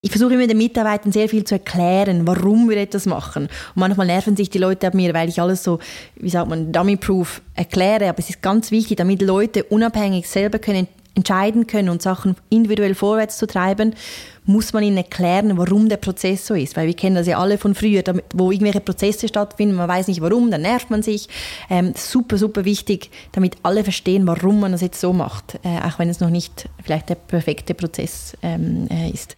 Ich versuche immer den Mitarbeitern sehr viel zu erklären, warum wir etwas machen. Und manchmal nerven sich die Leute ab mir, weil ich alles so, wie sagt man, dummy-proof erkläre. Aber es ist ganz wichtig, damit Leute unabhängig selber können entscheiden können und Sachen individuell vorwärts zu treiben, muss man ihnen erklären, warum der Prozess so ist. Weil wir kennen das ja alle von früher, wo irgendwelche Prozesse stattfinden, man weiß nicht warum, dann nervt man sich. Ähm, super, super wichtig, damit alle verstehen, warum man das jetzt so macht, äh, auch wenn es noch nicht vielleicht der perfekte Prozess ähm, äh, ist.